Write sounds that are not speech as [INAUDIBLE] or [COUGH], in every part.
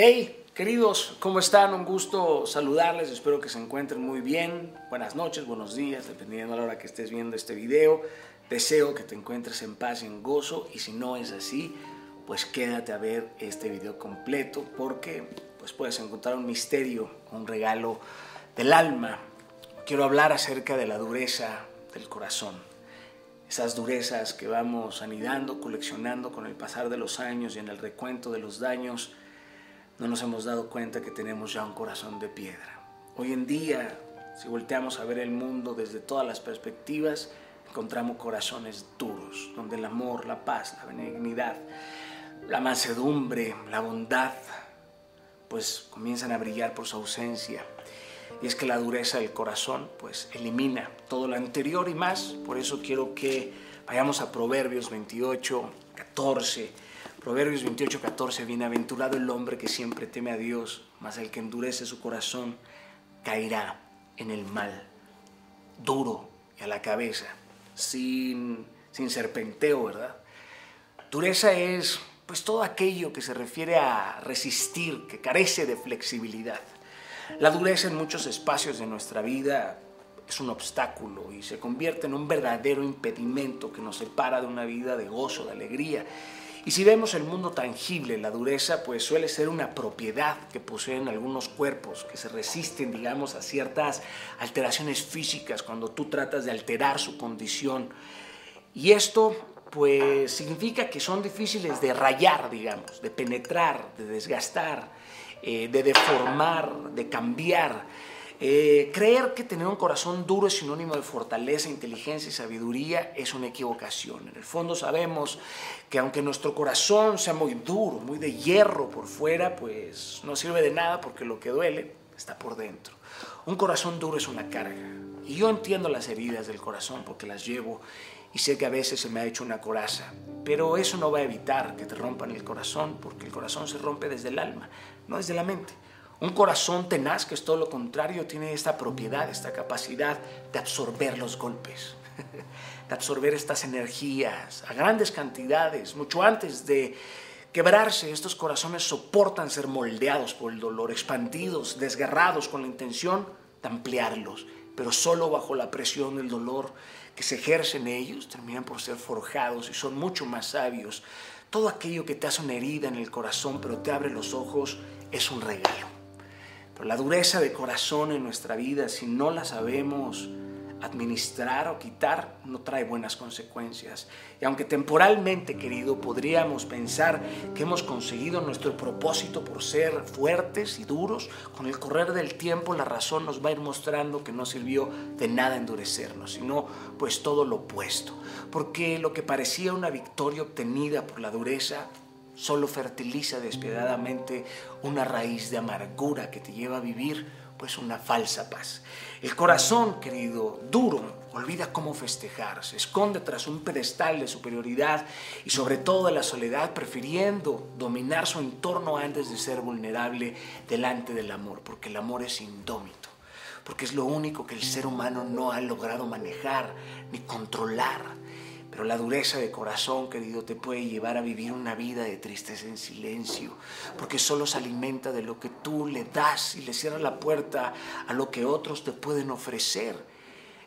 Hey, queridos, ¿cómo están? Un gusto saludarles, espero que se encuentren muy bien. Buenas noches, buenos días, dependiendo de la hora que estés viendo este video. Deseo que te encuentres en paz y en gozo y si no es así, pues quédate a ver este video completo porque pues puedes encontrar un misterio, un regalo del alma. Quiero hablar acerca de la dureza del corazón. Esas durezas que vamos anidando, coleccionando con el pasar de los años y en el recuento de los daños no nos hemos dado cuenta que tenemos ya un corazón de piedra. Hoy en día, si volteamos a ver el mundo desde todas las perspectivas, encontramos corazones duros, donde el amor, la paz, la benignidad, la mansedumbre, la bondad, pues comienzan a brillar por su ausencia. Y es que la dureza del corazón, pues elimina todo lo anterior y más. Por eso quiero que vayamos a Proverbios 28, 14 Proverbios 28, 14, bienaventurado el hombre que siempre teme a Dios, mas el que endurece su corazón caerá en el mal, duro y a la cabeza, sin, sin serpenteo, ¿verdad? Dureza es pues todo aquello que se refiere a resistir, que carece de flexibilidad. La dureza en muchos espacios de nuestra vida es un obstáculo y se convierte en un verdadero impedimento que nos separa de una vida de gozo, de alegría y si vemos el mundo tangible, la dureza pues suele ser una propiedad que poseen algunos cuerpos que se resisten, digamos, a ciertas alteraciones físicas cuando tú tratas de alterar su condición. Y esto pues significa que son difíciles de rayar, digamos, de penetrar, de desgastar, eh, de deformar, de cambiar. Eh, creer que tener un corazón duro es sinónimo de fortaleza, inteligencia y sabiduría es una equivocación. En el fondo sabemos que aunque nuestro corazón sea muy duro, muy de hierro por fuera, pues no sirve de nada porque lo que duele está por dentro. Un corazón duro es una carga. Y yo entiendo las heridas del corazón porque las llevo y sé que a veces se me ha hecho una coraza, pero eso no va a evitar que te rompan el corazón porque el corazón se rompe desde el alma, no desde la mente. Un corazón tenaz, que es todo lo contrario, tiene esta propiedad, esta capacidad de absorber los golpes, [LAUGHS] de absorber estas energías a grandes cantidades, mucho antes de quebrarse. Estos corazones soportan ser moldeados por el dolor, expandidos, desgarrados con la intención de ampliarlos, pero solo bajo la presión del dolor que se ejerce en ellos terminan por ser forjados y son mucho más sabios. Todo aquello que te hace una herida en el corazón, pero te abre los ojos, es un regalo. La dureza de corazón en nuestra vida, si no la sabemos administrar o quitar, no trae buenas consecuencias. Y aunque temporalmente, querido, podríamos pensar que hemos conseguido nuestro propósito por ser fuertes y duros, con el correr del tiempo la razón nos va a ir mostrando que no sirvió de nada endurecernos, sino pues todo lo opuesto. Porque lo que parecía una victoria obtenida por la dureza solo fertiliza despiadadamente una raíz de amargura que te lleva a vivir pues una falsa paz. El corazón, querido, duro, olvida cómo festejar, se esconde tras un pedestal de superioridad y sobre todo de la soledad, prefiriendo dominar su entorno antes de ser vulnerable delante del amor, porque el amor es indómito, porque es lo único que el ser humano no ha logrado manejar ni controlar pero la dureza de corazón, querido, te puede llevar a vivir una vida de tristeza en silencio, porque solo se alimenta de lo que tú le das y le cierra la puerta a lo que otros te pueden ofrecer.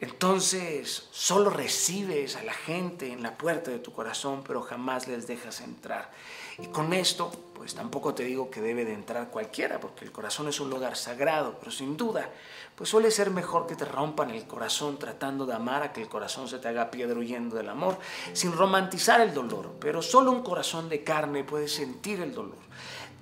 Entonces, solo recibes a la gente en la puerta de tu corazón, pero jamás les dejas entrar. Y con esto, pues tampoco te digo que debe de entrar cualquiera, porque el corazón es un lugar sagrado, pero sin duda, pues suele ser mejor que te rompan el corazón tratando de amar a que el corazón se te haga piedra huyendo del amor, sin romantizar el dolor, pero solo un corazón de carne puede sentir el dolor.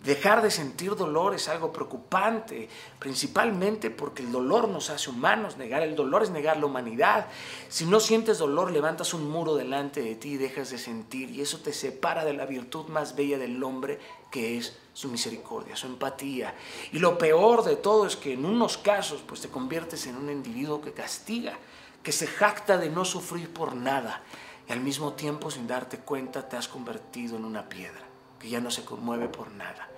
Dejar de sentir dolor es algo preocupante, principalmente porque el dolor nos hace humanos. Negar el dolor es negar la humanidad. Si no sientes dolor, levantas un muro delante de ti y dejas de sentir. Y eso te separa de la virtud más bella del hombre, que es su misericordia, su empatía. Y lo peor de todo es que en unos casos, pues te conviertes en un individuo que castiga, que se jacta de no sufrir por nada. Y al mismo tiempo, sin darte cuenta, te has convertido en una piedra que ya no se conmueve por nada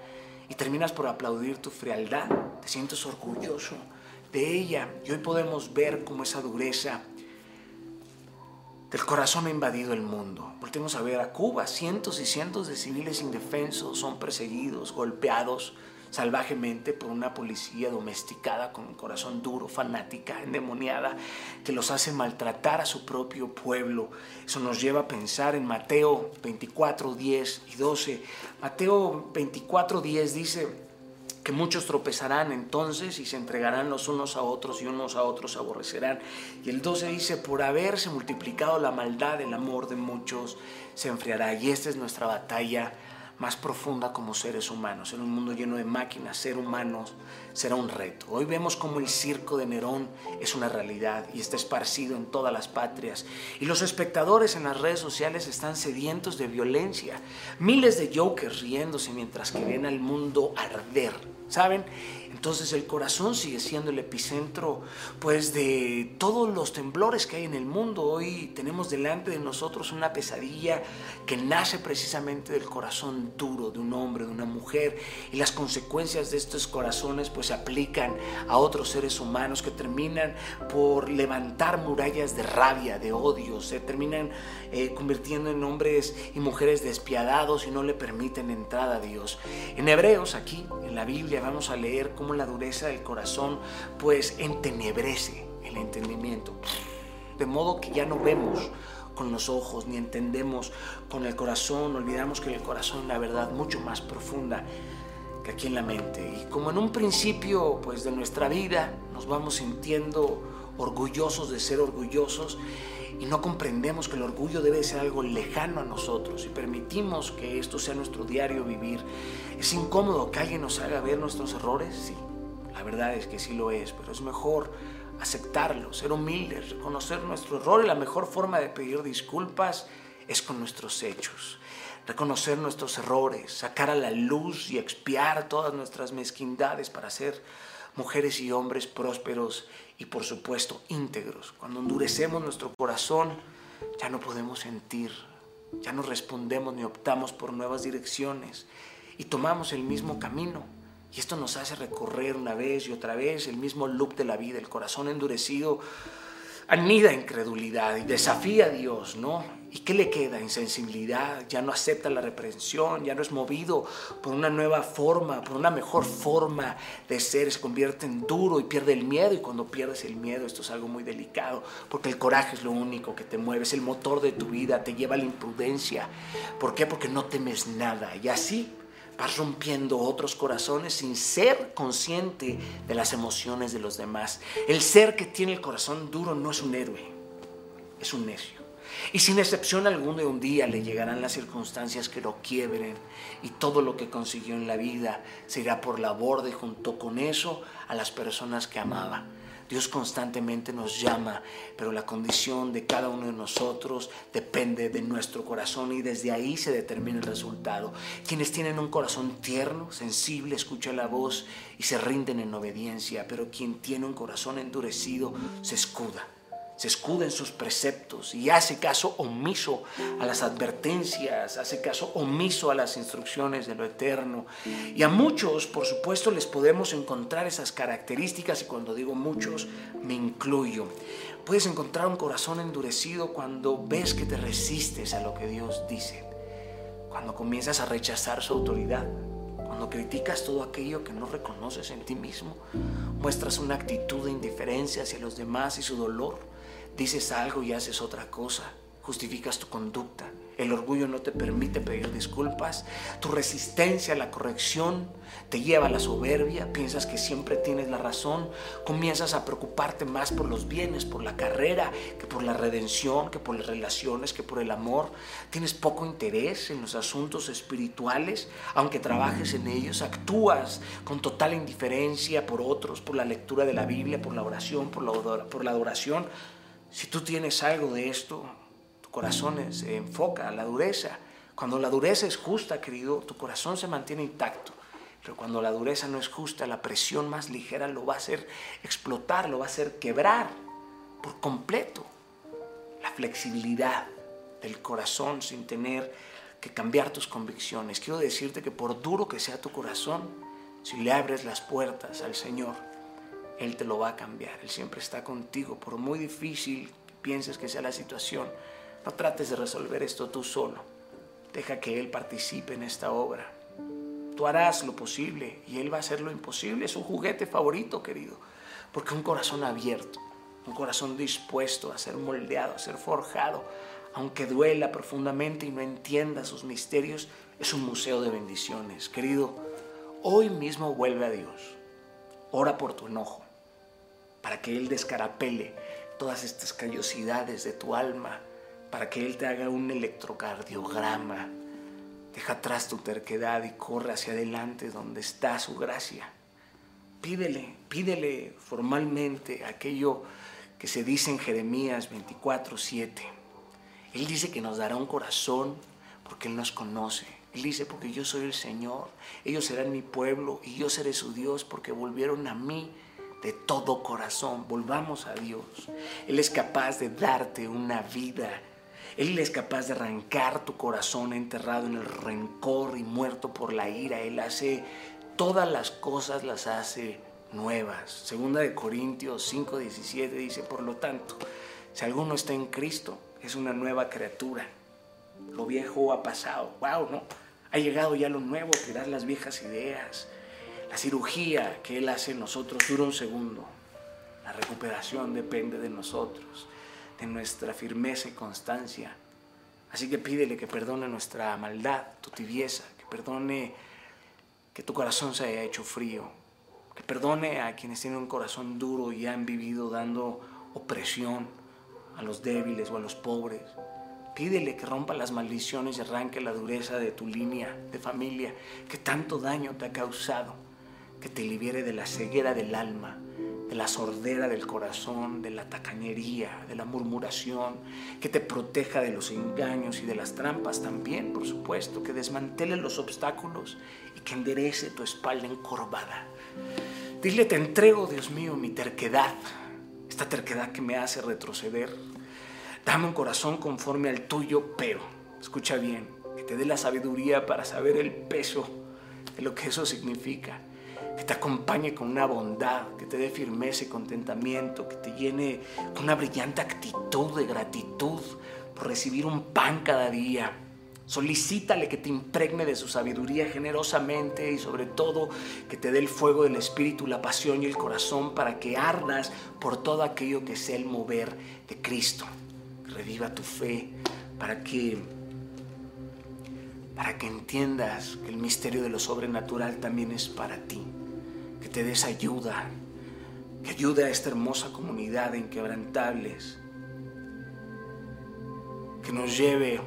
y terminas por aplaudir tu frialdad, te sientes orgulloso de ella y hoy podemos ver cómo esa dureza del corazón ha invadido el mundo. Voltemos a ver a Cuba, cientos y cientos de civiles indefensos son perseguidos, golpeados salvajemente por una policía domesticada con un corazón duro, fanática, endemoniada, que los hace maltratar a su propio pueblo. Eso nos lleva a pensar en Mateo 24, 10 y 12. Mateo 24, 10 dice, que muchos tropezarán entonces y se entregarán los unos a otros y unos a otros aborrecerán. Y el 12 dice, por haberse multiplicado la maldad, el amor de muchos se enfriará. Y esta es nuestra batalla más profunda como seres humanos. En un mundo lleno de máquinas, ser humanos será un reto. Hoy vemos como el circo de Nerón es una realidad y está esparcido en todas las patrias. Y los espectadores en las redes sociales están sedientos de violencia. Miles de jokers riéndose mientras que ven al mundo arder ¿saben? Entonces el corazón sigue siendo el epicentro pues de todos los temblores que hay en el mundo. Hoy tenemos delante de nosotros una pesadilla que nace precisamente del corazón duro de un hombre, de una mujer y las consecuencias de estos corazones pues se aplican a otros seres humanos que terminan por levantar murallas de rabia, de odio, se terminan eh, convirtiendo en hombres y mujeres despiadados y no le permiten entrada a Dios. En Hebreos aquí en la Biblia vamos a leer cómo la dureza del corazón pues entenebrece el entendimiento. De modo que ya no vemos con los ojos ni entendemos con el corazón, olvidamos que el corazón la verdad mucho más profunda que aquí en la mente. Y como en un principio pues de nuestra vida nos vamos sintiendo orgullosos de ser orgullosos y no comprendemos que el orgullo debe ser algo lejano a nosotros y permitimos que esto sea nuestro diario vivir. ¿Es incómodo que alguien nos haga ver nuestros errores? Sí, la verdad es que sí lo es, pero es mejor aceptarlo, ser humildes, reconocer nuestro error y la mejor forma de pedir disculpas es con nuestros hechos. Reconocer nuestros errores, sacar a la luz y expiar todas nuestras mezquindades para ser mujeres y hombres prósperos y por supuesto íntegros. Cuando endurecemos nuestro corazón, ya no podemos sentir, ya no respondemos ni optamos por nuevas direcciones y tomamos el mismo camino. Y esto nos hace recorrer una vez y otra vez el mismo loop de la vida, el corazón endurecido anida incredulidad y desafía a Dios, ¿no? ¿Y qué le queda? Insensibilidad, ya no acepta la reprensión, ya no es movido por una nueva forma, por una mejor forma de ser, se convierte en duro y pierde el miedo y cuando pierdes el miedo esto es algo muy delicado, porque el coraje es lo único que te mueve, es el motor de tu vida, te lleva a la imprudencia. ¿Por qué? Porque no temes nada y así vas rompiendo otros corazones sin ser consciente de las emociones de los demás. El ser que tiene el corazón duro no es un héroe, es un necio. Y sin excepción alguna, un día le llegarán las circunstancias que lo quiebren y todo lo que consiguió en la vida se irá por la borda y junto con eso a las personas que amaba. Dios constantemente nos llama, pero la condición de cada uno de nosotros depende de nuestro corazón y desde ahí se determina el resultado. Quienes tienen un corazón tierno, sensible, escuchan la voz y se rinden en obediencia, pero quien tiene un corazón endurecido se escuda se escuda en sus preceptos y hace caso omiso a las advertencias, hace caso omiso a las instrucciones de lo eterno. Y a muchos, por supuesto, les podemos encontrar esas características y cuando digo muchos, me incluyo. Puedes encontrar un corazón endurecido cuando ves que te resistes a lo que Dios dice, cuando comienzas a rechazar su autoridad, cuando criticas todo aquello que no reconoces en ti mismo, muestras una actitud de indiferencia hacia los demás y su dolor dices algo y haces otra cosa, justificas tu conducta. El orgullo no te permite pedir disculpas. Tu resistencia a la corrección te lleva a la soberbia. Piensas que siempre tienes la razón. Comienzas a preocuparte más por los bienes, por la carrera, que por la redención, que por las relaciones, que por el amor. Tienes poco interés en los asuntos espirituales, aunque trabajes en ellos. Actúas con total indiferencia por otros, por la lectura de la Biblia, por la oración, por la, por la adoración si tú tienes algo de esto, tu corazón se enfoca a la dureza. Cuando la dureza es justa, querido, tu corazón se mantiene intacto. Pero cuando la dureza no es justa, la presión más ligera lo va a hacer explotar, lo va a hacer quebrar por completo. La flexibilidad del corazón sin tener que cambiar tus convicciones. Quiero decirte que por duro que sea tu corazón, si le abres las puertas al Señor, él te lo va a cambiar. Él siempre está contigo. Por muy difícil que pienses que sea la situación, No trates de resolver esto tú solo. Deja que Él participe en esta obra. Tú harás lo posible y Él va a hacer lo imposible. Es su juguete favorito, querido. Porque un corazón abierto, un corazón dispuesto a ser moldeado, a ser forjado, aunque duela profundamente y no entienda sus misterios, es un museo de bendiciones. Querido, hoy mismo vuelve a Dios. Ora por tu enojo, para que Él descarapele todas estas callosidades de tu alma, para que Él te haga un electrocardiograma. Deja atrás tu terquedad y corre hacia adelante donde está su gracia. Pídele, pídele formalmente aquello que se dice en Jeremías 24:7. Él dice que nos dará un corazón porque Él nos conoce. Él dice, porque yo soy el Señor, ellos serán mi pueblo y yo seré su Dios porque volvieron a mí de todo corazón. Volvamos a Dios. Él es capaz de darte una vida. Él es capaz de arrancar tu corazón enterrado en el rencor y muerto por la ira. Él hace todas las cosas, las hace nuevas. Segunda de Corintios 5:17 dice, por lo tanto, si alguno está en Cristo, es una nueva criatura. Lo viejo ha pasado. Wow, ¿no? Ha llegado ya lo nuevo, tirar las viejas ideas. La cirugía que Él hace en nosotros dura un segundo. La recuperación depende de nosotros, de nuestra firmeza y constancia. Así que pídele que perdone nuestra maldad, tu tibieza, que perdone que tu corazón se haya hecho frío, que perdone a quienes tienen un corazón duro y han vivido dando opresión a los débiles o a los pobres. Pídele que rompa las maldiciones y arranque la dureza de tu línea de familia que tanto daño te ha causado, que te libere de la ceguera del alma, de la sordera del corazón, de la tacañería, de la murmuración, que te proteja de los engaños y de las trampas también, por supuesto, que desmantele los obstáculos y que enderece tu espalda encorvada. Dile, te entrego, Dios mío, mi terquedad, esta terquedad que me hace retroceder. Dame un corazón conforme al tuyo, pero, escucha bien, que te dé la sabiduría para saber el peso de lo que eso significa. Que te acompañe con una bondad, que te dé firmeza y contentamiento, que te llene con una brillante actitud de gratitud por recibir un pan cada día. Solicítale que te impregne de su sabiduría generosamente y sobre todo que te dé el fuego del espíritu, la pasión y el corazón para que ardas por todo aquello que sea el mover de Cristo reviva tu fe, para que, para que entiendas que el misterio de lo sobrenatural también es para ti, que te des ayuda, que ayude a esta hermosa comunidad de inquebrantables, que nos lleve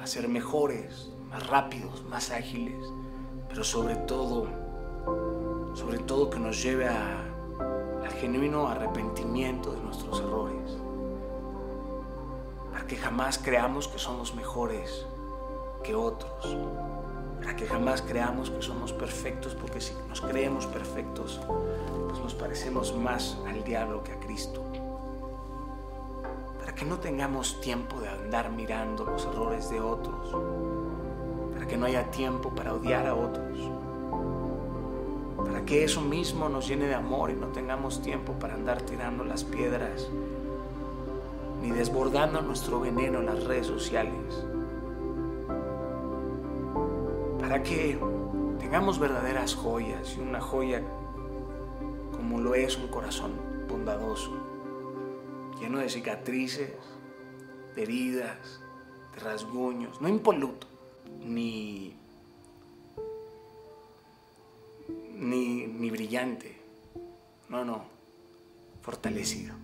a ser mejores, más rápidos, más ágiles, pero sobre todo, sobre todo que nos lleve al genuino arrepentimiento de nuestros errores que jamás creamos que somos mejores que otros, para que jamás creamos que somos perfectos, porque si nos creemos perfectos, pues nos parecemos más al diablo que a Cristo. Para que no tengamos tiempo de andar mirando los errores de otros, para que no haya tiempo para odiar a otros, para que eso mismo nos llene de amor y no tengamos tiempo para andar tirando las piedras ni desbordando nuestro veneno en las redes sociales. Para que tengamos verdaderas joyas y una joya como lo es un corazón bondadoso, lleno de cicatrices, de heridas, de rasguños, no impoluto, ni, ni, ni brillante, no, no, fortalecido.